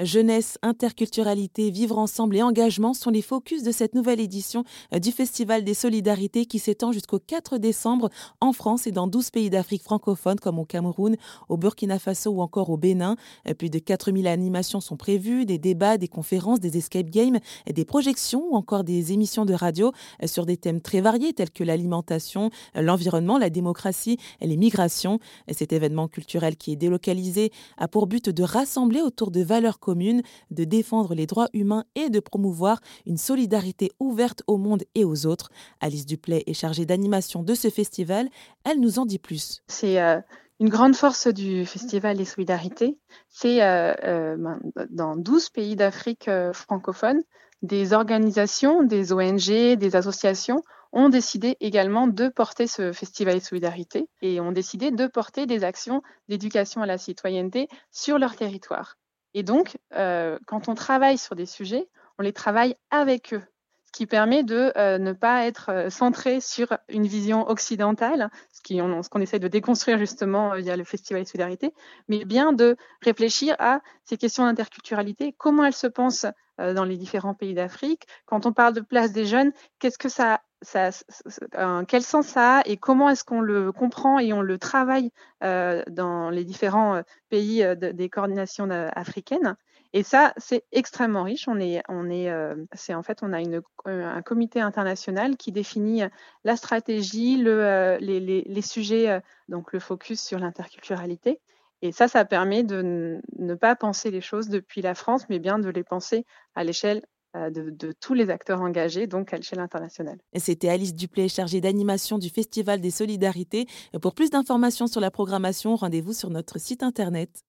Jeunesse, interculturalité, vivre ensemble et engagement sont les focus de cette nouvelle édition euh, du Festival des Solidarités qui s'étend jusqu'au 4 décembre en France et dans 12 pays d'Afrique francophone comme au Cameroun, au Burkina Faso ou encore au Bénin. Euh, plus de 4000 animations sont prévues, des débats, des conférences, des escape games, des projections ou encore des émissions de radio euh, sur des thèmes très variés tels que l'alimentation, l'environnement, la démocratie et les migrations. Cet événement culturel qui est délocalisé a pour but de rassembler autour de valeurs commune, de défendre les droits humains et de promouvoir une solidarité ouverte au monde et aux autres. Alice Duplay est chargée d'animation de ce festival. Elle nous en dit plus. C'est euh, une grande force du Festival des Solidarités. C'est euh, euh, ben, dans 12 pays d'Afrique francophone, des organisations, des ONG, des associations ont décidé également de porter ce festival de solidarité et ont décidé de porter des actions d'éducation à la citoyenneté sur leur territoire. Et donc, euh, quand on travaille sur des sujets, on les travaille avec eux, ce qui permet de euh, ne pas être euh, centré sur une vision occidentale, ce qu'on essaie de déconstruire justement via le Festival de Solidarité, mais bien de réfléchir à ces questions d'interculturalité, comment elles se pensent dans les différents pays d'Afrique. Quand on parle de place des jeunes, qu'est-ce que ça quel sens ça a et comment est-ce qu'on le comprend et on le travaille euh, dans les différents euh, pays euh, des coordinations africaines. Et ça, c'est extrêmement riche. On est, on est, c'est en fait, on a une, un comité international qui définit la stratégie, le, les, les, les, sujets, donc le focus sur l'interculturalité. Et ça, ça permet de ne pas penser les choses depuis la France, mais bien de les penser à l'échelle euh, de, tous les acteurs engagés, donc à l'échelle internationale. C'était Alice Duplay, chargée d'animation du Festival des Solidarités. Pour plus d'informations sur la programmation, rendez-vous sur notre site internet.